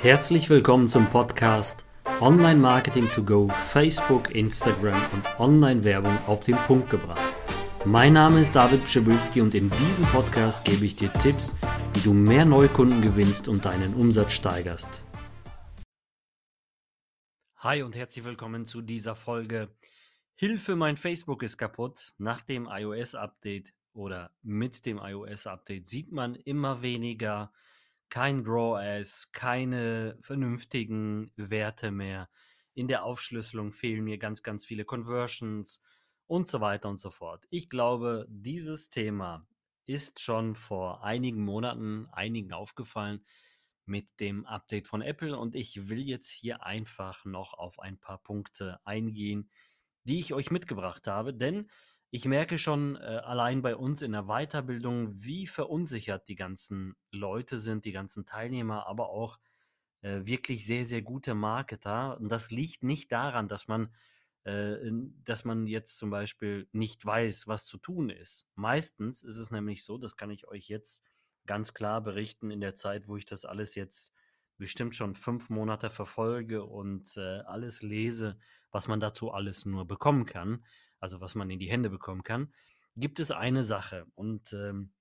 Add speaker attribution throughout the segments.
Speaker 1: Herzlich willkommen zum Podcast Online Marketing to Go, Facebook, Instagram und Online-Werbung auf den Punkt gebracht. Mein Name ist David Pschibilski und in diesem Podcast gebe ich dir Tipps, wie du mehr Neukunden gewinnst und deinen Umsatz steigerst. Hi und herzlich willkommen zu dieser Folge. Hilfe, mein Facebook ist kaputt. Nach dem iOS-Update oder mit dem iOS-Update sieht man immer weniger kein RAW-As, keine vernünftigen Werte mehr. In der Aufschlüsselung fehlen mir ganz, ganz viele Conversions und so weiter und so fort. Ich glaube, dieses Thema ist schon vor einigen Monaten einigen aufgefallen mit dem Update von Apple und ich will jetzt hier einfach noch auf ein paar Punkte eingehen, die ich euch mitgebracht habe, denn ich merke schon äh, allein bei uns in der Weiterbildung, wie verunsichert die ganzen Leute sind, die ganzen Teilnehmer, aber auch äh, wirklich sehr, sehr gute Marketer. Und das liegt nicht daran, dass man, äh, dass man jetzt zum Beispiel nicht weiß, was zu tun ist. Meistens ist es nämlich so, das kann ich euch jetzt ganz klar berichten, in der Zeit, wo ich das alles jetzt bestimmt schon fünf Monate verfolge und äh, alles lese, was man dazu alles nur bekommen kann also was man in die Hände bekommen kann, gibt es eine Sache und ähm,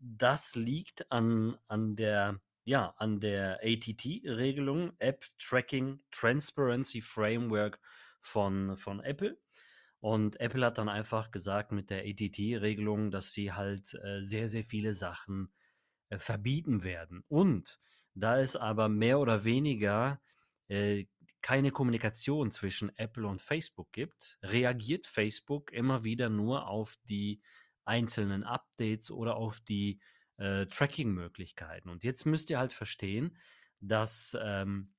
Speaker 1: das liegt an, an der ja, an der ATT-Regelung, App Tracking Transparency Framework von, von Apple. Und Apple hat dann einfach gesagt mit der ATT-Regelung, dass sie halt äh, sehr, sehr viele Sachen äh, verbieten werden. Und da es aber mehr oder weniger äh, keine Kommunikation zwischen Apple und Facebook gibt, reagiert Facebook immer wieder nur auf die einzelnen Updates oder auf die äh, Tracking-Möglichkeiten. Und jetzt müsst ihr halt verstehen, dass ähm,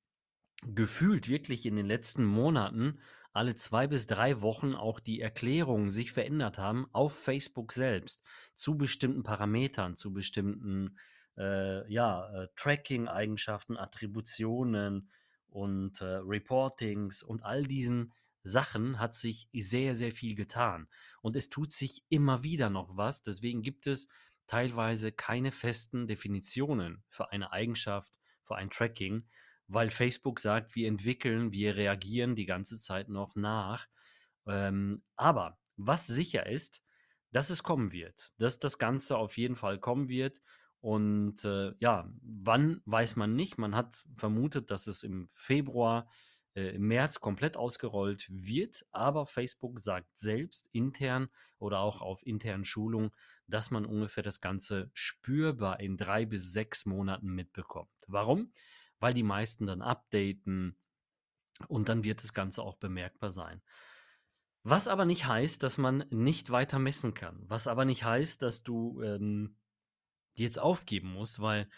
Speaker 1: gefühlt wirklich in den letzten Monaten alle zwei bis drei Wochen auch die Erklärungen sich verändert haben auf Facebook selbst zu bestimmten Parametern, zu bestimmten äh, ja, äh, Tracking-Eigenschaften, Attributionen, und äh, Reportings und all diesen Sachen hat sich sehr, sehr viel getan. Und es tut sich immer wieder noch was. Deswegen gibt es teilweise keine festen Definitionen für eine Eigenschaft, für ein Tracking, weil Facebook sagt, wir entwickeln, wir reagieren die ganze Zeit noch nach. Ähm, aber was sicher ist, dass es kommen wird, dass das Ganze auf jeden Fall kommen wird und äh, ja, wann weiß man nicht. Man hat vermutet, dass es im Februar, äh, im März komplett ausgerollt wird. Aber Facebook sagt selbst intern oder auch auf internen Schulungen, dass man ungefähr das Ganze spürbar in drei bis sechs Monaten mitbekommt. Warum? Weil die meisten dann updaten und dann wird das Ganze auch bemerkbar sein. Was aber nicht heißt, dass man nicht weiter messen kann. Was aber nicht heißt, dass du ähm, jetzt aufgeben muss, weil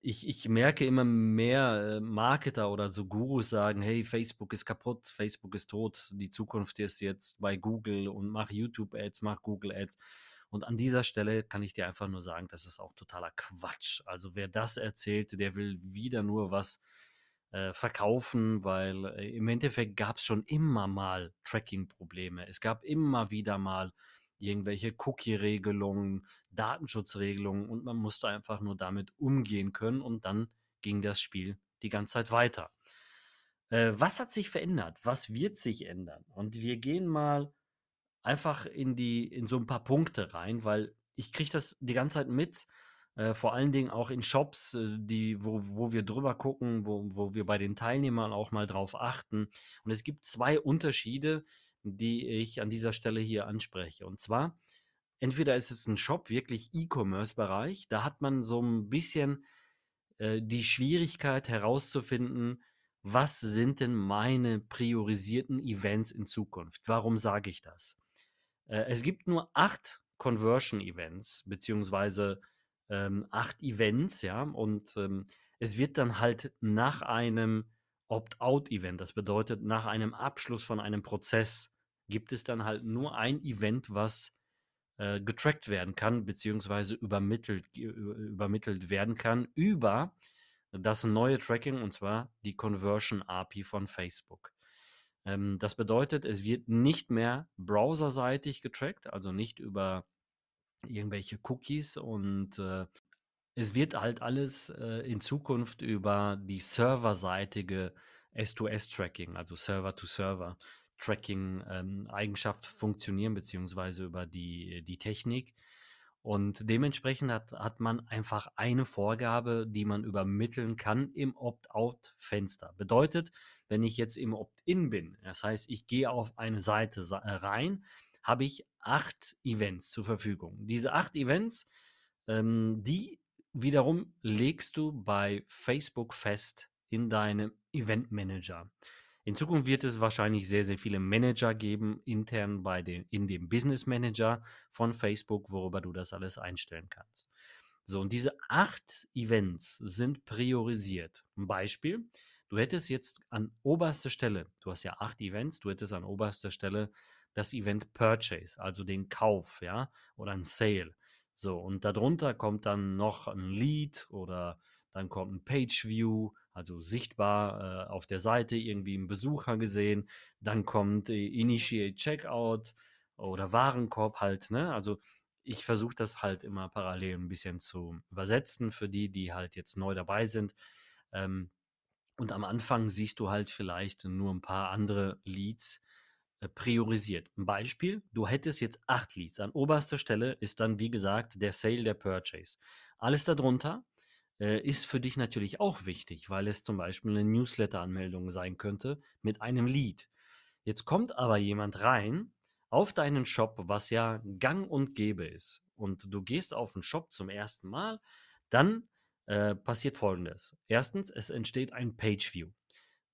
Speaker 1: ich, ich merke immer mehr äh, Marketer oder so Gurus sagen, hey, Facebook ist kaputt, Facebook ist tot, die Zukunft ist jetzt bei Google und mach YouTube-Ads, mach Google-Ads. Und an dieser Stelle kann ich dir einfach nur sagen, das ist auch totaler Quatsch. Also wer das erzählt, der will wieder nur was äh, verkaufen, weil äh, im Endeffekt gab es schon immer mal Tracking-Probleme. Es gab immer wieder mal irgendwelche Cookie-Regelungen, Datenschutzregelungen und man musste einfach nur damit umgehen können und dann ging das Spiel die ganze Zeit weiter. Äh, was hat sich verändert? Was wird sich ändern? Und wir gehen mal einfach in die in so ein paar Punkte rein, weil ich kriege das die ganze Zeit mit, äh, vor allen Dingen auch in Shops, äh, die, wo, wo wir drüber gucken, wo, wo wir bei den Teilnehmern auch mal drauf achten. Und es gibt zwei Unterschiede, die ich an dieser Stelle hier anspreche. Und zwar, entweder ist es ein Shop, wirklich E-Commerce-Bereich, da hat man so ein bisschen äh, die Schwierigkeit herauszufinden, was sind denn meine priorisierten Events in Zukunft? Warum sage ich das? Äh, es gibt nur acht Conversion-Events, beziehungsweise ähm, acht Events, ja, und ähm, es wird dann halt nach einem Opt-out-Event, das bedeutet, nach einem Abschluss von einem Prozess gibt es dann halt nur ein Event, was äh, getrackt werden kann, beziehungsweise übermittelt, übermittelt werden kann über das neue Tracking und zwar die Conversion API von Facebook. Ähm, das bedeutet, es wird nicht mehr browserseitig getrackt, also nicht über irgendwelche Cookies und äh, es wird halt alles äh, in Zukunft über die serverseitige S2S-Tracking, also Server-to-Server-Tracking ähm, Eigenschaft funktionieren, beziehungsweise über die, die Technik. Und dementsprechend hat, hat man einfach eine Vorgabe, die man übermitteln kann im Opt-out-Fenster. Bedeutet, wenn ich jetzt im Opt-in bin, das heißt, ich gehe auf eine Seite äh, rein, habe ich acht Events zur Verfügung. Diese acht Events, ähm, die wiederum legst du bei Facebook fest in deinem Event Manager. In Zukunft wird es wahrscheinlich sehr, sehr viele Manager geben, intern bei den, in dem Business Manager von Facebook, worüber du das alles einstellen kannst. So, und diese acht Events sind priorisiert. Ein Beispiel, du hättest jetzt an oberster Stelle, du hast ja acht Events, du hättest an oberster Stelle das Event Purchase, also den Kauf, ja, oder ein Sale. So, und darunter kommt dann noch ein Lead oder dann kommt ein Page View, also sichtbar äh, auf der Seite irgendwie ein Besucher gesehen, dann kommt äh, Initiate Checkout oder Warenkorb halt, ne? Also ich versuche das halt immer parallel ein bisschen zu übersetzen für die, die halt jetzt neu dabei sind. Ähm, und am Anfang siehst du halt vielleicht nur ein paar andere Leads äh, priorisiert. Ein Beispiel, du hättest jetzt acht Leads. An oberster Stelle ist dann, wie gesagt, der Sale, der Purchase. Alles darunter äh, ist für dich natürlich auch wichtig, weil es zum Beispiel eine Newsletter-Anmeldung sein könnte mit einem Lead. Jetzt kommt aber jemand rein auf deinen Shop, was ja gang und gäbe ist, und du gehst auf den Shop zum ersten Mal, dann äh, passiert folgendes. Erstens, es entsteht ein Page View,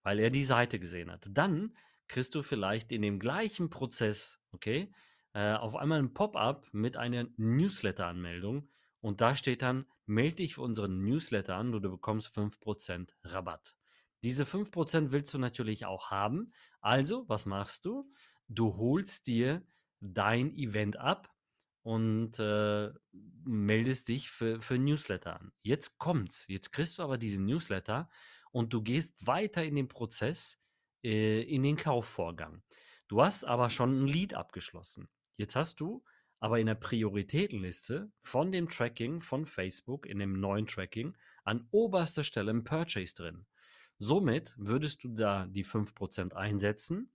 Speaker 1: weil er die Seite gesehen hat. Dann kriegst du vielleicht in dem gleichen Prozess, okay, äh, auf einmal ein Pop-up mit einer Newsletter-Anmeldung und da steht dann, melde dich für unseren Newsletter an und du bekommst 5% Rabatt. Diese 5% willst du natürlich auch haben. Also, was machst du? Du holst dir dein Event ab und äh, meldest dich für, für Newsletter an. Jetzt kommt's. Jetzt kriegst du aber diese Newsletter und du gehst weiter in den Prozess, äh, in den Kaufvorgang. Du hast aber schon ein Lead abgeschlossen. Jetzt hast du aber in der Prioritätenliste von dem Tracking von Facebook, in dem neuen Tracking, an oberster Stelle ein Purchase drin. Somit würdest du da die 5% einsetzen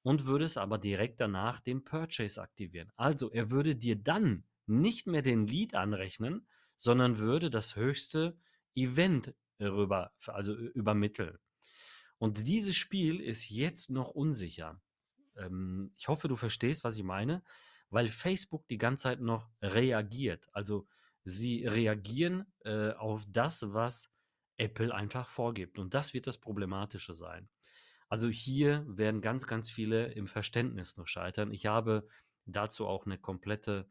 Speaker 1: und würdest aber direkt danach den Purchase aktivieren. Also er würde dir dann nicht mehr den Lead anrechnen, sondern würde das höchste Event rüber, also übermitteln. Und dieses Spiel ist jetzt noch unsicher. Ähm, ich hoffe, du verstehst, was ich meine weil Facebook die ganze Zeit noch reagiert. Also sie reagieren äh, auf das, was Apple einfach vorgibt. Und das wird das Problematische sein. Also hier werden ganz, ganz viele im Verständnis noch scheitern. Ich habe dazu auch eine komplette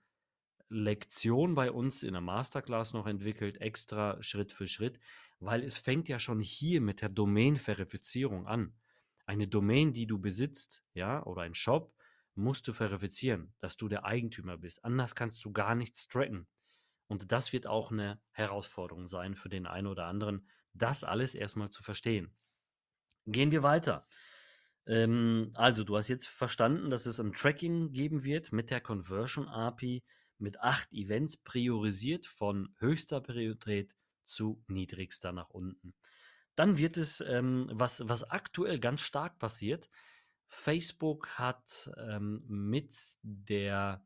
Speaker 1: Lektion bei uns in der Masterclass noch entwickelt, extra Schritt für Schritt, weil es fängt ja schon hier mit der Domain-Verifizierung an. Eine Domain, die du besitzt, ja, oder ein Shop, musst du verifizieren, dass du der Eigentümer bist. Anders kannst du gar nichts tracken. Und das wird auch eine Herausforderung sein für den einen oder anderen, das alles erstmal zu verstehen. Gehen wir weiter. Ähm, also, du hast jetzt verstanden, dass es ein Tracking geben wird mit der Conversion API mit acht Events priorisiert von höchster Priorität zu niedrigster nach unten. Dann wird es, ähm, was, was aktuell ganz stark passiert, Facebook hat ähm, mit der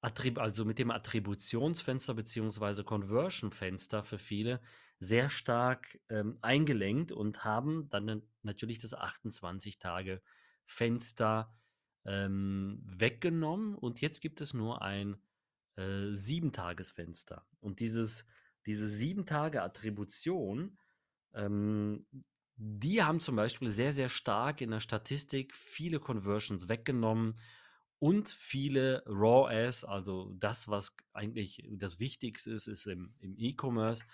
Speaker 1: Attrib also mit dem Attributionsfenster bzw. Conversion-Fenster für viele sehr stark ähm, eingelenkt und haben dann natürlich das 28-Tage-Fenster ähm, weggenommen und jetzt gibt es nur ein äh, 7-Tages-Fenster. Und dieses, diese 7-Tage-Attribution ähm, die haben zum Beispiel sehr, sehr stark in der Statistik viele Conversions weggenommen und viele Raw Ads, also das, was eigentlich das Wichtigste ist, ist im, im E-Commerce,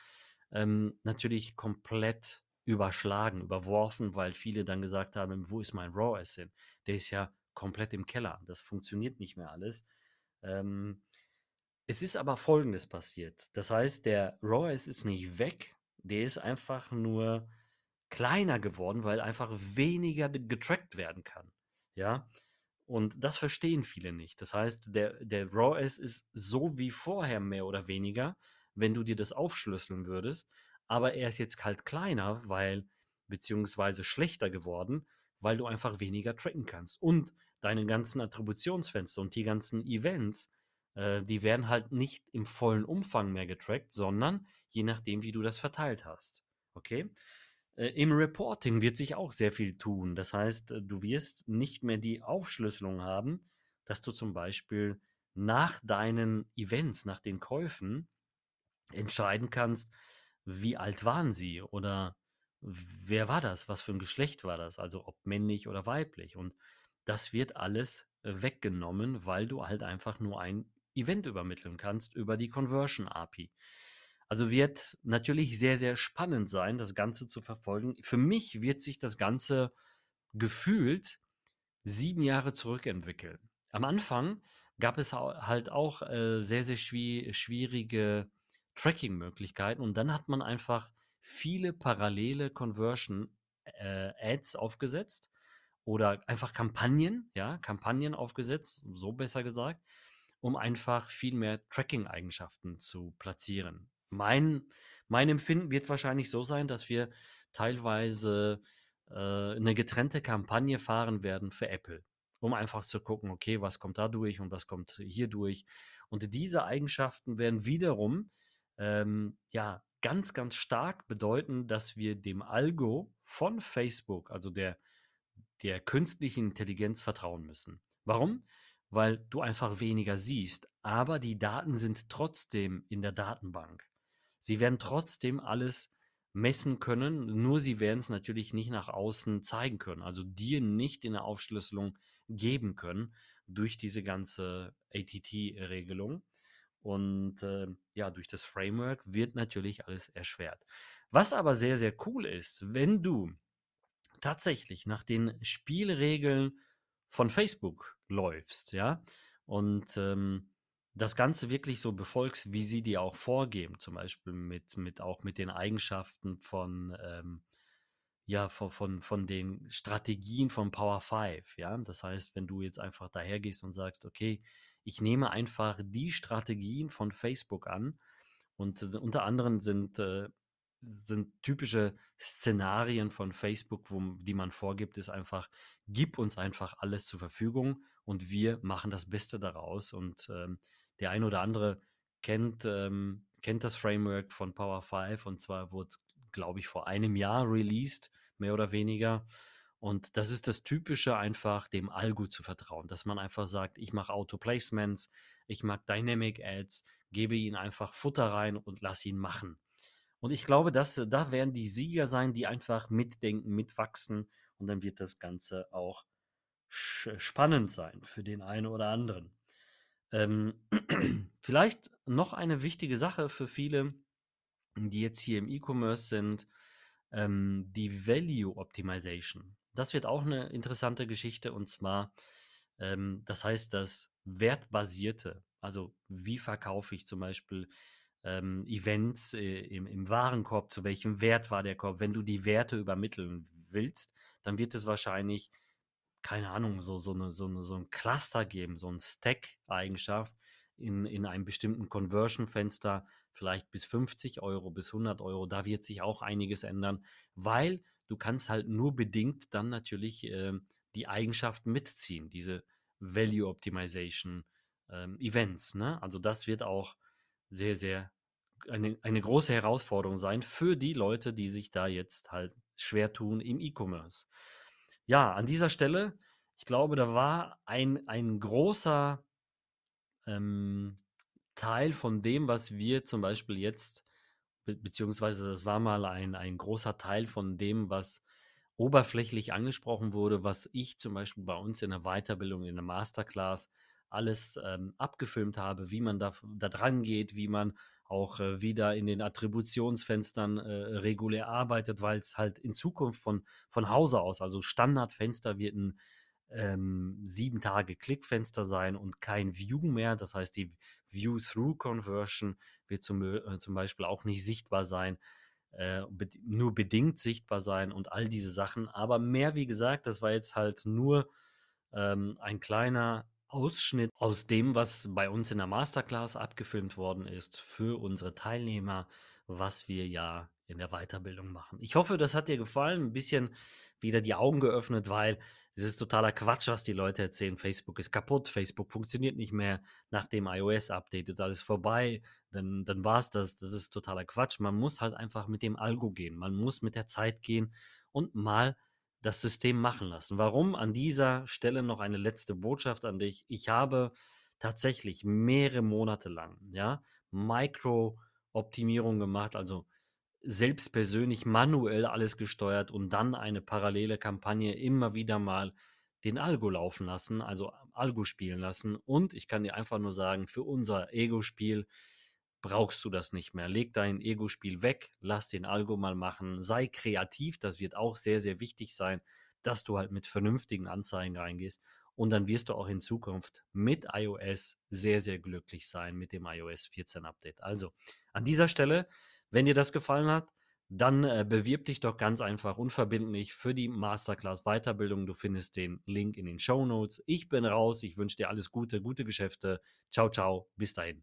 Speaker 1: ähm, natürlich komplett überschlagen, überworfen, weil viele dann gesagt haben, wo ist mein Raw Ads hin? Der ist ja komplett im Keller. Das funktioniert nicht mehr alles. Ähm, es ist aber Folgendes passiert. Das heißt, der Raw Ads ist nicht weg, der ist einfach nur kleiner geworden, weil einfach weniger getrackt werden kann. Ja. Und das verstehen viele nicht. Das heißt, der, der RAW ist so wie vorher mehr oder weniger, wenn du dir das aufschlüsseln würdest. Aber er ist jetzt halt kleiner, weil, beziehungsweise schlechter geworden, weil du einfach weniger tracken kannst. Und deine ganzen Attributionsfenster und die ganzen Events, äh, die werden halt nicht im vollen Umfang mehr getrackt, sondern je nachdem, wie du das verteilt hast. Okay? Äh, Im Reporting wird sich auch sehr viel tun. Das heißt, äh, du wirst nicht mehr die Aufschlüsselung haben, dass du zum Beispiel nach deinen Events, nach den Käufen entscheiden kannst, wie alt waren sie oder wer war das, was für ein Geschlecht war das, also ob männlich oder weiblich. Und das wird alles äh, weggenommen, weil du halt einfach nur ein Event übermitteln kannst über die Conversion API. Also wird natürlich sehr, sehr spannend sein, das Ganze zu verfolgen. Für mich wird sich das Ganze gefühlt sieben Jahre zurückentwickeln. Am Anfang gab es halt auch äh, sehr, sehr schwierige Tracking-Möglichkeiten und dann hat man einfach viele parallele Conversion-Ads äh, aufgesetzt oder einfach Kampagnen, ja, Kampagnen aufgesetzt, so besser gesagt, um einfach viel mehr Tracking-Eigenschaften zu platzieren. Mein, mein Empfinden wird wahrscheinlich so sein, dass wir teilweise äh, eine getrennte Kampagne fahren werden für Apple, um einfach zu gucken, okay, was kommt da durch und was kommt hier durch. Und diese Eigenschaften werden wiederum ähm, ja ganz, ganz stark bedeuten, dass wir dem Algo von Facebook, also der, der künstlichen Intelligenz, vertrauen müssen. Warum? Weil du einfach weniger siehst, aber die Daten sind trotzdem in der Datenbank. Sie werden trotzdem alles messen können, nur sie werden es natürlich nicht nach außen zeigen können, also dir nicht in der Aufschlüsselung geben können durch diese ganze ATT-Regelung. Und äh, ja, durch das Framework wird natürlich alles erschwert. Was aber sehr, sehr cool ist, wenn du tatsächlich nach den Spielregeln von Facebook läufst, ja, und ähm, das Ganze wirklich so befolgst, wie sie dir auch vorgeben, zum Beispiel mit, mit auch mit den Eigenschaften von, ähm, ja, von, von, von den Strategien von Power 5, ja. Das heißt, wenn du jetzt einfach dahergehst und sagst, okay, ich nehme einfach die Strategien von Facebook an und äh, unter anderem sind, äh, sind typische Szenarien von Facebook, wo, die man vorgibt, ist einfach, gib uns einfach alles zur Verfügung und wir machen das Beste daraus und ähm, der ein oder andere kennt, ähm, kennt das Framework von Power 5 und zwar wurde es, glaube ich, vor einem Jahr released, mehr oder weniger. Und das ist das Typische, einfach dem Algo zu vertrauen, dass man einfach sagt, ich mache Auto-Placements, ich mag Dynamic Ads, gebe ihnen einfach Futter rein und lass ihn machen. Und ich glaube, dass da werden die Sieger sein, die einfach mitdenken, mitwachsen und dann wird das Ganze auch spannend sein für den einen oder anderen. Ähm, vielleicht noch eine wichtige Sache für viele, die jetzt hier im E-Commerce sind, ähm, die Value Optimization. Das wird auch eine interessante Geschichte und zwar, ähm, das heißt, das Wertbasierte, also wie verkaufe ich zum Beispiel ähm, Events äh, im, im Warenkorb, zu welchem Wert war der Korb. Wenn du die Werte übermitteln willst, dann wird es wahrscheinlich keine Ahnung, so, so, eine, so, eine, so ein Cluster geben, so ein Stack-Eigenschaft in, in einem bestimmten Conversion-Fenster, vielleicht bis 50 Euro, bis 100 Euro. Da wird sich auch einiges ändern, weil du kannst halt nur bedingt dann natürlich äh, die Eigenschaften mitziehen, diese Value Optimization ähm, Events. Ne? Also das wird auch sehr, sehr eine, eine große Herausforderung sein für die Leute, die sich da jetzt halt schwer tun im E-Commerce. Ja, an dieser Stelle, ich glaube, da war ein, ein großer ähm, Teil von dem, was wir zum Beispiel jetzt, be beziehungsweise das war mal ein, ein großer Teil von dem, was oberflächlich angesprochen wurde, was ich zum Beispiel bei uns in der Weiterbildung, in der Masterclass alles ähm, abgefilmt habe, wie man da, da dran geht, wie man auch äh, wieder in den Attributionsfenstern äh, regulär arbeitet, weil es halt in Zukunft von, von Hause aus, also Standardfenster wird ein ähm, sieben Tage Klickfenster sein und kein View mehr. Das heißt, die View-Through-Conversion wird zum, äh, zum Beispiel auch nicht sichtbar sein, äh, nur bedingt sichtbar sein und all diese Sachen. Aber mehr, wie gesagt, das war jetzt halt nur ähm, ein kleiner Ausschnitt aus dem, was bei uns in der Masterclass abgefilmt worden ist für unsere Teilnehmer, was wir ja in der Weiterbildung machen. Ich hoffe, das hat dir gefallen, ein bisschen wieder die Augen geöffnet, weil es ist totaler Quatsch, was die Leute erzählen. Facebook ist kaputt, Facebook funktioniert nicht mehr. Nach dem iOS-Update ist alles vorbei, dann, dann war es das. Das ist totaler Quatsch. Man muss halt einfach mit dem Algo gehen. Man muss mit der Zeit gehen und mal das System machen lassen. Warum? An dieser Stelle noch eine letzte Botschaft an dich. Ich habe tatsächlich mehrere Monate lang, ja, Micro-Optimierung gemacht, also selbst persönlich manuell alles gesteuert und dann eine parallele Kampagne immer wieder mal den Algo laufen lassen, also Algo spielen lassen. Und ich kann dir einfach nur sagen, für unser Ego-Spiel brauchst du das nicht mehr. Leg dein Ego-Spiel weg, lass den Algo mal machen, sei kreativ, das wird auch sehr, sehr wichtig sein, dass du halt mit vernünftigen Anzeigen reingehst. Und dann wirst du auch in Zukunft mit iOS sehr, sehr glücklich sein mit dem iOS 14 Update. Also an dieser Stelle wenn dir das gefallen hat, dann äh, bewirb dich doch ganz einfach unverbindlich für die Masterclass Weiterbildung. Du findest den Link in den Show Notes. Ich bin raus. Ich wünsche dir alles Gute, gute Geschäfte. Ciao, ciao. Bis dahin.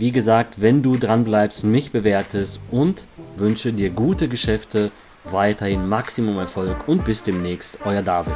Speaker 1: wie gesagt, wenn du dran bleibst, mich bewertest und wünsche dir gute Geschäfte, weiterhin Maximum Erfolg und bis demnächst, euer David.